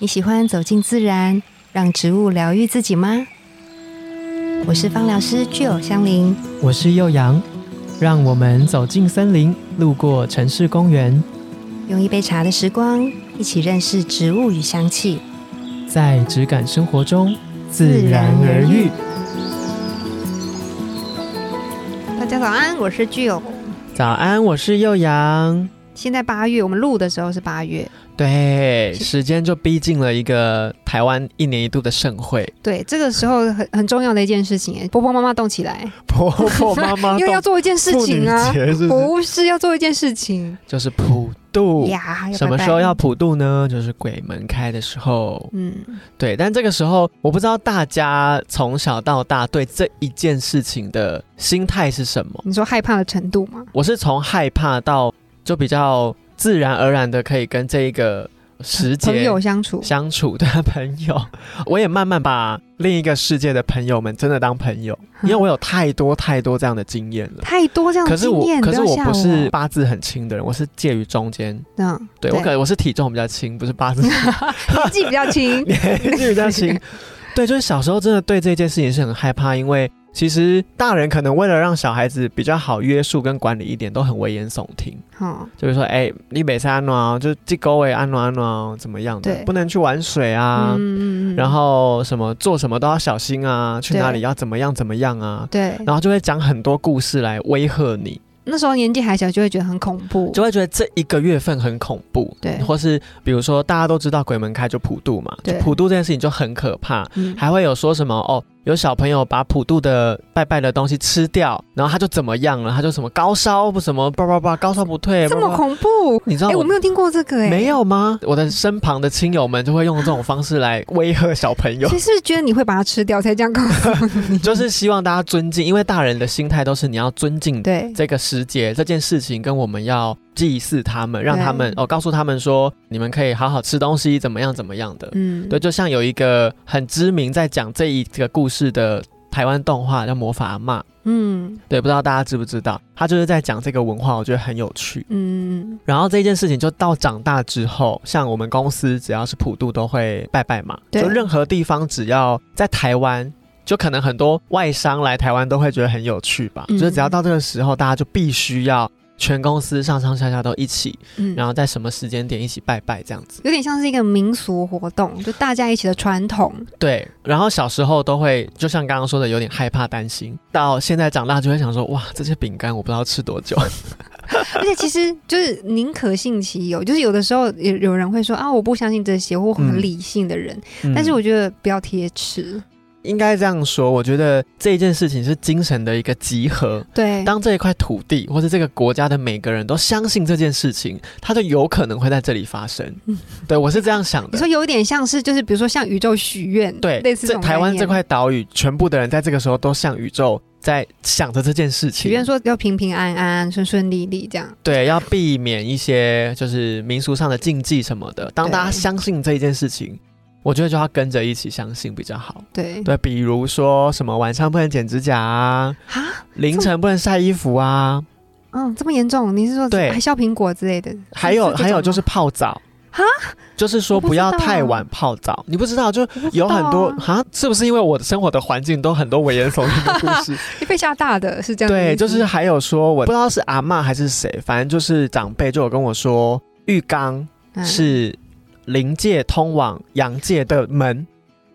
你喜欢走进自然，让植物疗愈自己吗？我是芳疗师具有香林，我是幼阳，让我们走进森林，路过城市公园，用一杯茶的时光，一起认识植物与香气，在质感生活中自然而愈。大家早安，我是具有。早安，我是幼阳。现在八月，我们录的时候是八月。对，时间就逼近了一个台湾一年一度的盛会。对，这个时候很很重要的一件事情，婆婆妈妈动起来，婆婆妈妈 因为要做一件事情啊，是是不是要做一件事情，就是普渡呀。什么时候要普渡呢？就是鬼门开的时候。嗯，对。但这个时候，我不知道大家从小到大对这一件事情的心态是什么？你说害怕的程度吗？我是从害怕到。就比较自然而然的可以跟这一个时间朋友相处相处的朋友，我也慢慢把另一个世界的朋友们真的当朋友，因为我有太多太多这样的经验了，太多这样的经验。可是我不是八字很轻的人，我是介于中间。嗯，对我可能我是体重比较轻，不是八字，年纪比较轻，年纪比较轻。对，就是小时候真的对这件事情是很害怕，因为。其实大人可能为了让小孩子比较好约束跟管理一点，都很危言耸听。好，就是说，哎，你北山安暖，就这沟位安暖安暖怎么样的？不能去玩水啊。嗯然后什么做什么都要小心啊，去哪里要怎么样怎么样啊？对。然后就会讲很多故事来威吓你。那时候年纪还小，就会觉得很恐怖，就会觉得这一个月份很恐怖，对，或是比如说大家都知道鬼门开就普渡嘛，就普渡这件事情就很可怕，还会有说什么哦。有小朋友把普渡的拜拜的东西吃掉，然后他就怎么样了？他就什么高烧不什么叭叭叭高烧不退，这么恐怖？你知道？哎，我没有听过这个，哎，没有吗？我的身旁的亲友们就会用这种方式来威吓小朋友。其实觉得你会把它吃掉才这样告诉你，就是希望大家尊敬，因为大人的心态都是你要尊敬对这个时节这件事情，跟我们要。祭祀他们，让他们哦，告诉他们说，你们可以好好吃东西，怎么样怎么样的。嗯，对，就像有一个很知名在讲这一个故事的台湾动画叫《魔法阿妈》。嗯，对，不知道大家知不知道，他就是在讲这个文化，我觉得很有趣。嗯，然后这件事情就到长大之后，像我们公司只要是普渡都会拜拜嘛，就任何地方只要在台湾，就可能很多外商来台湾都会觉得很有趣吧。就是只要到这个时候，大家就必须要。全公司上上下下都一起，嗯，然后在什么时间点一起拜拜这样子，有点像是一个民俗活动，就大家一起的传统。对，然后小时候都会，就像刚刚说的，有点害怕担心，到现在长大就会想说，哇，这些饼干我不知道吃多久。而且其实就是宁可信其有，就是有的时候有有人会说啊，我不相信这些，或很理性的人，但是我觉得不要贴齿。应该这样说，我觉得这一件事情是精神的一个集合。对，当这一块土地或者这个国家的每个人都相信这件事情，它就有可能会在这里发生。嗯，对我是这样想的。你说有点像是，就是比如说向宇宙许愿，对，类似这台湾这块岛屿，全部的人在这个时候都向宇宙在想着这件事情，许愿说要平平安安、顺顺利利这样。对，要避免一些就是民俗上的禁忌什么的。当大家相信这一件事情。我觉得就要跟着一起相信比较好。对对，比如说什么晚上不能剪指甲啊，凌晨不能晒衣服啊。嗯，这么严重？你是说对还削苹果之类的？还有还有就是泡澡啊，就是说不要太晚泡澡。你不知道就有很多啊？是不是因为我的生活的环境都很多危言耸听的故事？你被吓大的是这样？对，就是还有说我不知道是阿妈还是谁，反正就是长辈就有跟我说，浴缸是。灵界通往阳界的门，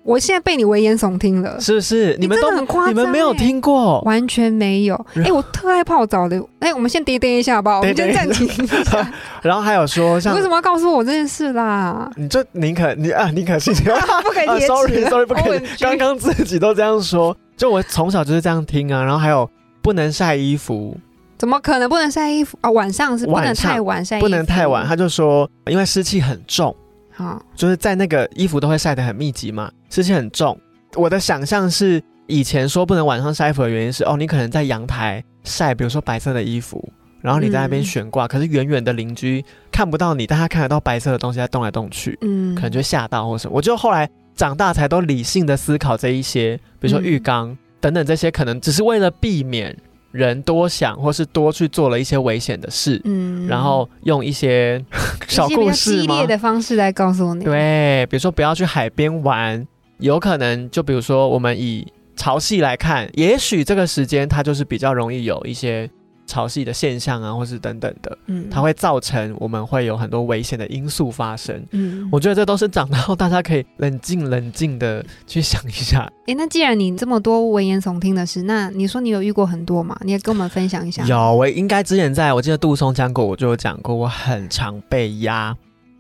我现在被你危言耸听了，是不是？你们都很夸张，你们没有听过，完全没有。哎，我特爱泡澡的。哎，我们先跌跌一下好不好，我们先暂停一下。然后还有说，像为什么要告诉我这件事啦？你就宁可你啊，宁可信 不可以 贴 Sorry，Sorry，不可以。刚刚自己都这样说，就我从小就是这样听啊。然后还有不能晒衣服，怎么可能不能晒衣服啊？晚上是不能太晚晒，不能太晚。他就说，因为湿气很重。好，就是在那个衣服都会晒得很密集嘛，湿气很重。我的想象是，以前说不能晚上晒衣服的原因是，哦，你可能在阳台晒，比如说白色的衣服，然后你在那边悬挂，可是远远的邻居看不到你，但他看得到白色的东西在动来动去，嗯，可能就吓到或什么。我就后来长大才都理性的思考这一些，比如说浴缸等等这些，可能只是为了避免人多想，或是多去做了一些危险的事，嗯，然后用一些小故事激烈的方式来告诉你，对，比如说不要去海边玩，有可能就比如说我们以潮汐来看，也许这个时间它就是比较容易有一些。潮汐的现象啊，或是等等的，嗯，它会造成我们会有很多危险的因素发生。嗯，我觉得这都是长大后大家可以冷静冷静的去想一下。哎，那既然你这么多危言耸听的事，那你说你有遇过很多吗？你也跟我们分享一下。有，我应该之前在我记得杜松讲过，我就有讲过，我很常被压。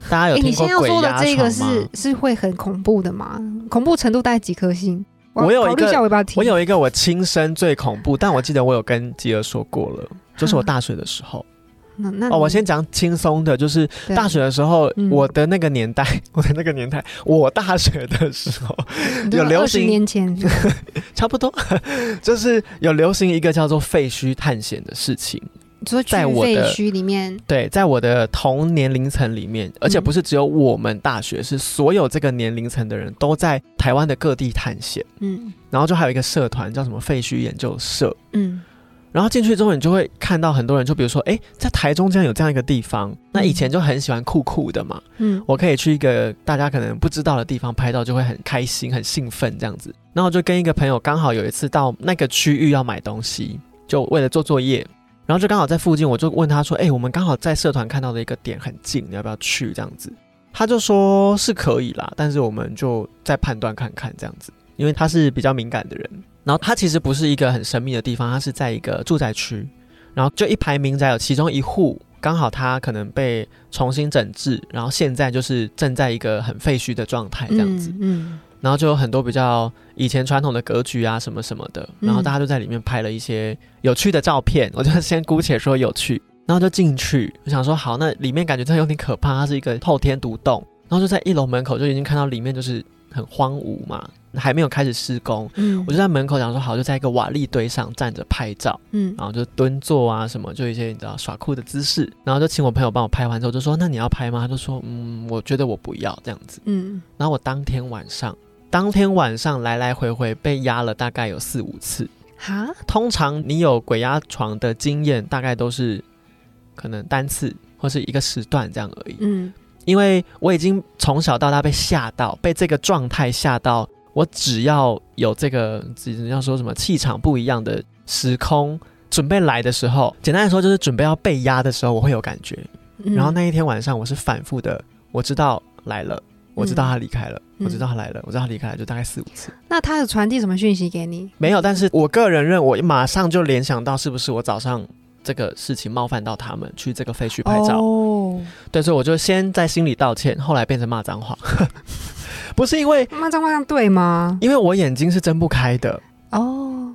大家有听过鬼压这个是是会很恐怖的吗？恐怖程度大概几颗星？我有一个，我有一个我亲身最恐怖，但我记得我有跟吉儿说过了，就是我大学的时候。那那哦，我先讲轻松的，就是大学的时候，我的那个年代，我的那个年代，我大学的时候有流行年前 差不多，就是有流行一个叫做废墟探险的事情。在我的墟里面，对，在我的同年龄层里面，而且不是只有我们大学，是所有这个年龄层的人都在台湾的各地探险。嗯，然后就还有一个社团叫什么废墟研究社。嗯，然后进去之后，你就会看到很多人，就比如说，哎，在台中这样有这样一个地方，那以前就很喜欢酷酷的嘛。嗯，我可以去一个大家可能不知道的地方拍照，就会很开心、很兴奋这样子。然后就跟一个朋友刚好有一次到那个区域要买东西，就为了做作业。然后就刚好在附近，我就问他说：“哎，我们刚好在社团看到的一个点很近，你要不要去？”这样子，他就说是可以啦，但是我们就再判断看看这样子，因为他是比较敏感的人。然后他其实不是一个很神秘的地方，他是在一个住宅区，然后就一排民宅，有其中一户刚好他可能被重新整治，然后现在就是正在一个很废墟的状态这样子。嗯。然后就有很多比较以前传统的格局啊，什么什么的，然后大家就在里面拍了一些有趣的照片。我就先姑且说有趣，然后就进去，我想说好，那里面感觉真的有点可怕，它是一个透天独栋，然后就在一楼门口就已经看到里面就是很荒芜嘛，还没有开始施工。嗯，我就在门口想说好，就在一个瓦砾堆上站着拍照。嗯，然后就蹲坐啊什么，就一些你知道耍酷的姿势，然后就请我朋友帮我拍完之后就说那你要拍吗？他就说嗯，我觉得我不要这样子。嗯，然后我当天晚上。当天晚上来来回回被压了大概有四五次，哈。通常你有鬼压床的经验，大概都是可能单次或是一个时段这样而已。嗯，因为我已经从小到大被吓到，被这个状态吓到，我只要有这个，要说什么气场不一样的时空准备来的时候，简单来说就是准备要被压的时候，我会有感觉。然后那一天晚上我是反复的，我知道来了。我知道他离开了，我知道他来了，我知道他离开了，就大概四五次。那他有传递什么讯息给你？没有，但是我个人认，我马上就联想到是不是我早上这个事情冒犯到他们，去这个废墟拍照。哦，对，所以我就先在心里道歉，后来变成骂脏话。不是因为骂脏话这样对吗？因为我眼睛是睁不开的。哦，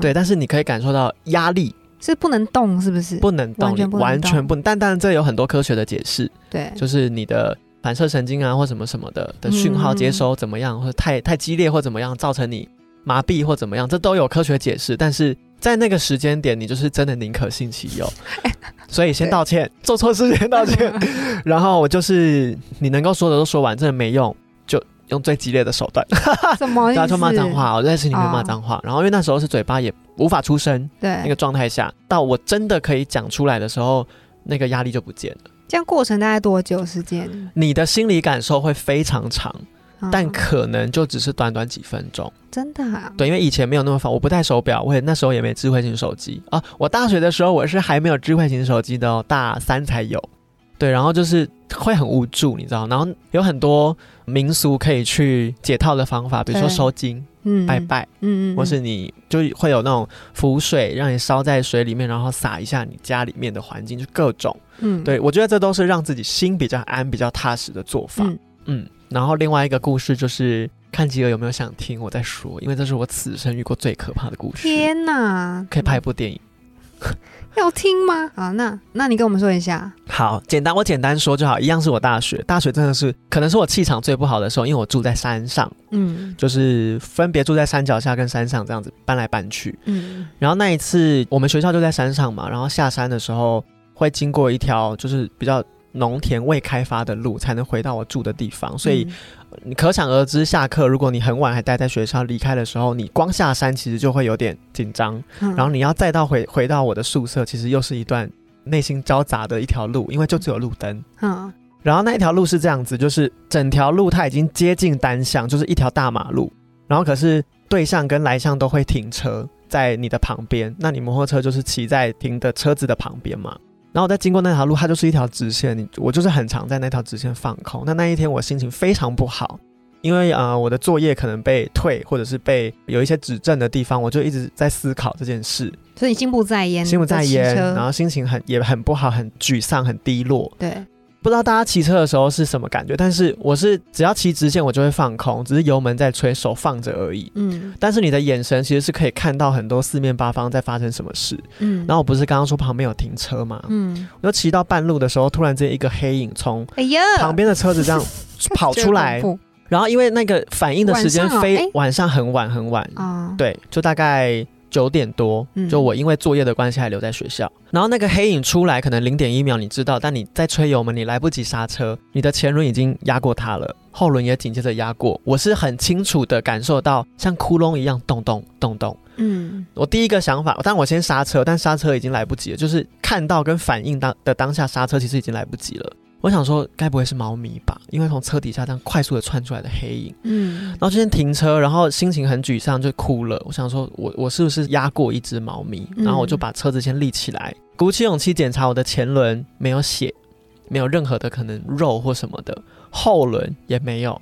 对，但是你可以感受到压力是不能动，是不是？不能动，完全不能。但当然，这有很多科学的解释。对，就是你的。反射神经啊，或什么什么的的讯号接收怎么样，或者太太激烈或怎么样，造成你麻痹或怎么样，这都有科学解释。但是在那个时间点，你就是真的宁可信其有，所以先道歉，做错事先道歉。然后我就是你能够说的都说完，真的没用，就用最激烈的手段，什么大家就骂脏话，我在心里面骂脏话。然后因为那时候是嘴巴也无法出声，对那个状态下，到我真的可以讲出来的时候，那个压力就不见了。这样过程大概多久时间？你的心理感受会非常长，但可能就只是短短几分钟。真的？对，因为以前没有那么方，我不戴手表，我也那时候也没智慧型手机啊。我大学的时候我是还没有智慧型手机的哦，大三才有。对，然后就是会很无助，你知道？然后有很多民俗可以去解套的方法，比如说收金。嗯，拜拜，嗯嗯，或是你就会有那种浮水，让你烧在水里面，然后洒一下你家里面的环境，就各种，嗯，对我觉得这都是让自己心比较安、比较踏实的做法，嗯，然后另外一个故事就是看吉尔有没有想听我再说，因为这是我此生遇过最可怕的故事。天哪，可以拍一部电影。要听吗？啊，那那你跟我们说一下。好，简单，我简单说就好。一样是我大学，大学真的是可能是我气场最不好的时候，因为我住在山上，嗯，就是分别住在山脚下跟山上这样子搬来搬去，嗯。然后那一次我们学校就在山上嘛，然后下山的时候会经过一条就是比较农田未开发的路才能回到我住的地方，所以你可想而知，下课如果你很晚还待在学校，离开的时候，你光下山其实就会有点紧张，然后你要再到回回到我的宿舍，其实又是一段内心交杂的一条路，因为就只有路灯。嗯，然后那一条路是这样子，就是整条路它已经接近单向，就是一条大马路，然后可是对向跟来向都会停车在你的旁边，那你摩托车就是骑在停的车子的旁边嘛。然后我在经过那条路，它就是一条直线。你我就是很常在那条直线放空。那那一天我心情非常不好，因为呃我的作业可能被退，或者是被有一些指正的地方，我就一直在思考这件事。所以心不在焉，心不在焉，然后心情很也很不好，很沮丧，很低落。对。不知道大家骑车的时候是什么感觉，但是我是只要骑直线我就会放空，只是油门在吹，手放着而已。嗯，但是你的眼神其实是可以看到很多四面八方在发生什么事。嗯，然后我不是刚刚说旁边有停车吗？嗯，我就骑到半路的时候，突然间一个黑影从哎呀旁边的车子这样 跑出来，然后因为那个反应的时间非晚上很晚很晚啊，对，就大概。九点多，就我因为作业的关系还留在学校。然后那个黑影出来，可能零点一秒，你知道，但你在吹油门，你来不及刹车，你的前轮已经压过它了，后轮也紧接着压过。我是很清楚的感受到像窟窿一样咚咚咚咚。嗯，我第一个想法，但我先刹车，但刹车已经来不及了，就是看到跟反应当的当下刹车，其实已经来不及了。我想说，该不会是猫咪吧？因为从车底下这样快速的窜出来的黑影，嗯，然后就先停车，然后心情很沮丧，就哭了。我想说，我我是不是压过一只猫咪？然后我就把车子先立起来，鼓起勇气检查我的前轮没有血，没有任何的可能肉或什么的，后轮也没有。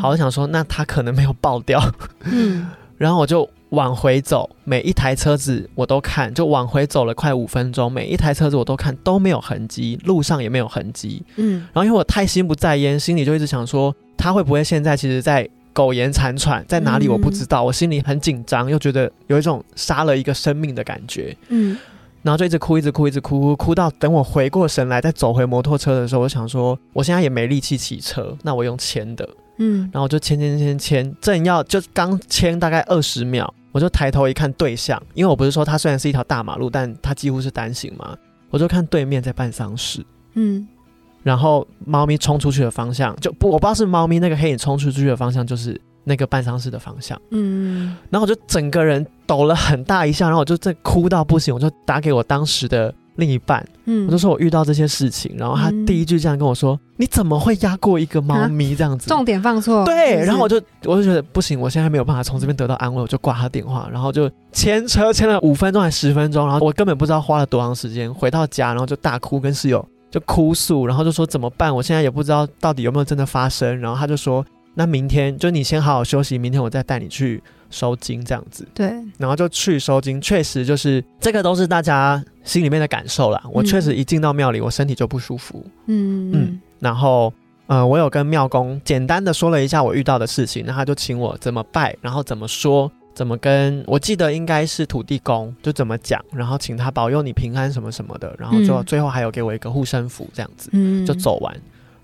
好，我想说，那它可能没有爆掉。嗯，然后我就。往回走，每一台车子我都看，就往回走了快五分钟，每一台车子我都看都没有痕迹，路上也没有痕迹。嗯，然后因为我太心不在焉，心里就一直想说，他会不会现在其实在苟延残喘，在哪里我不知道，我心里很紧张，又觉得有一种杀了一个生命的感觉。嗯，然后就一直哭，一直哭，一直哭，哭哭到等我回过神来，再走回摩托车的时候，我想说，我现在也没力气骑车，那我用牵的。嗯，然后我就牵牵牵牵，正要就刚牵大概二十秒。我就抬头一看对象，因为我不是说它虽然是一条大马路，但它几乎是单行嘛。我就看对面在办丧事，嗯，然后猫咪冲出去的方向就不，我不知道是猫咪那个黑影冲出去的方向就是那个办丧事的方向，嗯，然后我就整个人抖了很大一下，然后我就在哭到不行，我就打给我当时的。另一半，嗯，我就说我遇到这些事情，然后他第一句这样跟我说：“你怎么会压过一个猫咪这样子？”重点放错。对，然后我就我就觉得不行，我现在没有办法从这边得到安慰，我就挂他电话，然后就牵车牵了五分钟还十分钟，然后我根本不知道花了多长时间。回到家，然后就大哭，跟室友就哭诉，然后就说怎么办？我现在也不知道到底有没有真的发生。然后他就说：“那明天就你先好好休息，明天我再带你去。”收金这样子，对，然后就去收金，确实就是这个都是大家心里面的感受啦。我确实一进到庙里，我身体就不舒服，嗯嗯，然后呃，我有跟庙公简单的说了一下我遇到的事情，那他就请我怎么拜，然后怎么说，怎么跟我记得应该是土地公就怎么讲，然后请他保佑你平安什么什么的，然后就最后还有给我一个护身符这样子，嗯，就走完。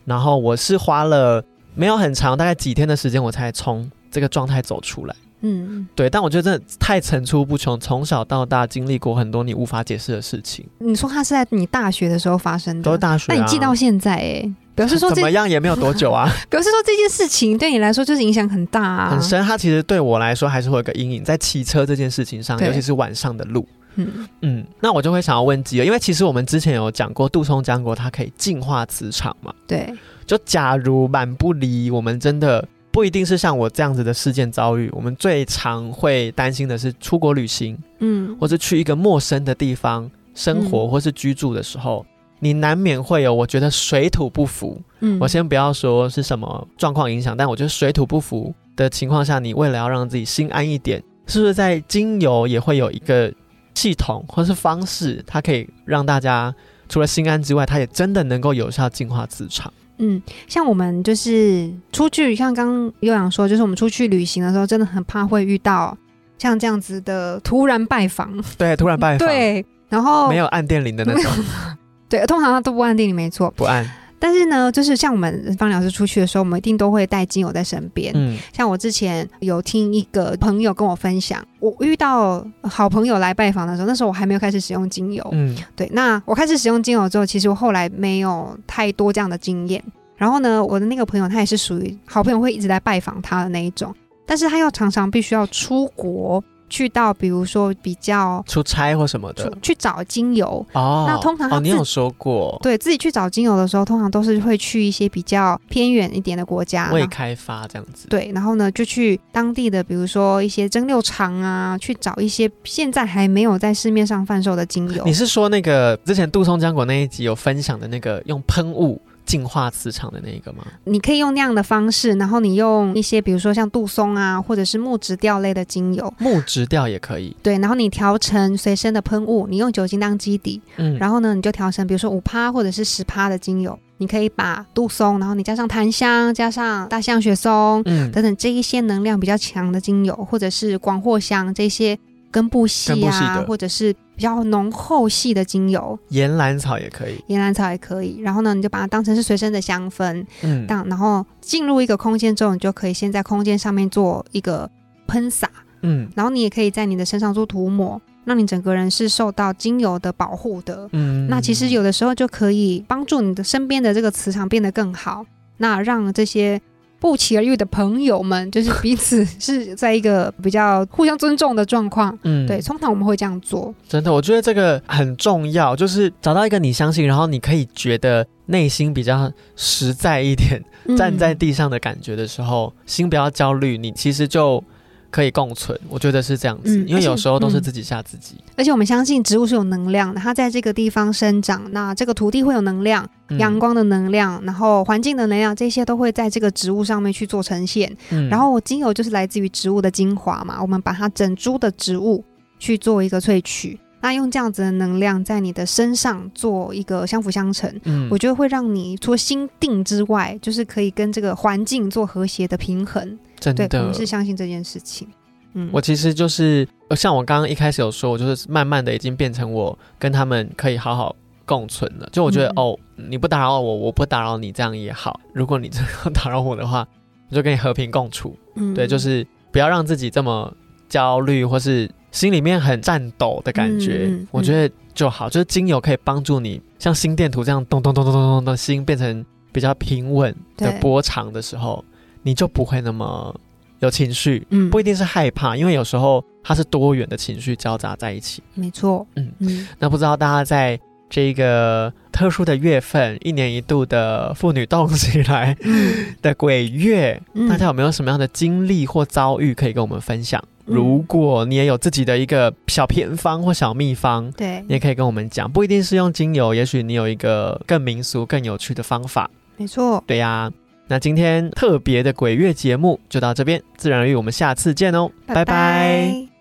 然后我是花了没有很长，大概几天的时间，我才从这个状态走出来。嗯，对，但我觉得真的太层出不穷，从小到大经历过很多你无法解释的事情。你说他是在你大学的时候发生的，都是大学，那你记到现在，哎，表示说怎么样也没有多久啊。表示说这件事情对你来说就是影响很大，啊，很深。它其实对我来说还是会有个阴影，在骑车这件事情上，尤其是晚上的路。嗯嗯，那我就会想要问基因为其实我们之前有讲过，杜松讲过它可以净化磁场嘛。对，就假如满不离，我们真的。不一定是像我这样子的事件遭遇，我们最常会担心的是出国旅行，嗯，或者去一个陌生的地方生活或是居住的时候，你难免会有我觉得水土不服。嗯，我先不要说是什么状况影响，但我觉得水土不服的情况下，你为了要让自己心安一点，是不是在精油也会有一个系统或是方式，它可以让大家除了心安之外，它也真的能够有效净化磁场。嗯，像我们就是出去，像刚悠扬说，就是我们出去旅行的时候，真的很怕会遇到像这样子的突然拜访。对，突然拜访。对，然后没有按电铃的那种。对，通常他都不按电铃，没错，不按。但是呢，就是像我们方老师出去的时候，我们一定都会带精油在身边。嗯，像我之前有听一个朋友跟我分享，我遇到好朋友来拜访的时候，那时候我还没有开始使用精油。嗯，对，那我开始使用精油之后，其实我后来没有太多这样的经验。然后呢，我的那个朋友他也是属于好朋友会一直在拜访他的那一种，但是他又常常必须要出国去到，比如说比较出差或什么的去找精油哦。那通常哦，你有说过，对自己去找精油的时候，通常都是会去一些比较偏远一点的国家，未开发这样子。对，然后呢，就去当地的，比如说一些蒸馏厂啊，去找一些现在还没有在市面上贩售的精油。你是说那个之前杜松浆果那一集有分享的那个用喷雾？净化磁场的那一个吗？你可以用那样的方式，然后你用一些，比如说像杜松啊，或者是木质调类的精油，木质调也可以。对，然后你调成随身的喷雾，你用酒精当基底，嗯，然后呢，你就调成比如说五趴或者是十趴的精油，你可以把杜松，然后你加上檀香，加上大象雪松，嗯，等等这一些能量比较强的精油，或者是广藿香这些。根部系啊，或者是比较浓厚系的精油，岩兰草也可以，岩兰草也可以。然后呢，你就把它当成是随身的香氛，嗯，当然后进入一个空间之后，你就可以先在空间上面做一个喷洒，嗯，然后你也可以在你的身上做涂抹，让你整个人是受到精油的保护的，嗯，那其实有的时候就可以帮助你的身边的这个磁场变得更好，那让这些。不期而遇的朋友们，就是彼此是在一个比较互相尊重的状况。嗯，对，通常我们会这样做。真的，我觉得这个很重要，就是找到一个你相信，然后你可以觉得内心比较实在一点，站在地上的感觉的时候，心不要焦虑，你其实就。可以共存，我觉得是这样子，因为有时候都是自己吓自己。而且我们相信植物是有能量的，它在这个地方生长，那这个土地会有能量，阳光的能量，然后环境的能量，这些都会在这个植物上面去做呈现。然后精油就是来自于植物的精华嘛，我们把它整株的植物去做一个萃取，那用这样子的能量在你的身上做一个相辅相成，我觉得会让你除了心定之外，就是可以跟这个环境做和谐的平衡。真的，我是相信这件事情。嗯，我其实就是像我刚刚一开始有说，我就是慢慢的已经变成我跟他们可以好好共存了。就我觉得哦，你不打扰我，我不打扰你，这样也好。如果你真的 打扰我的话，我就跟你和平共处。嗯，对，就是不要让自己这么焦虑，或是心里面很颤抖的感觉。我觉得就好，就是精油可以帮助你，像心电图这样咚咚咚咚咚咚的心变成比较平稳的波长的时候。你就不会那么有情绪，嗯，不一定是害怕，因为有时候它是多元的情绪交杂在一起。没错，嗯嗯。那不知道大家在这个特殊的月份，一年一度的妇女动起来 的鬼月，大家有没有什么样的经历或遭遇可以跟我们分享？如果你也有自己的一个小偏方或小秘方，对，你也可以跟我们讲，不一定是用精油，也许你有一个更民俗、更有趣的方法。没错，对呀。那今天特别的鬼月节目就到这边，自然而然我们下次见哦，拜拜。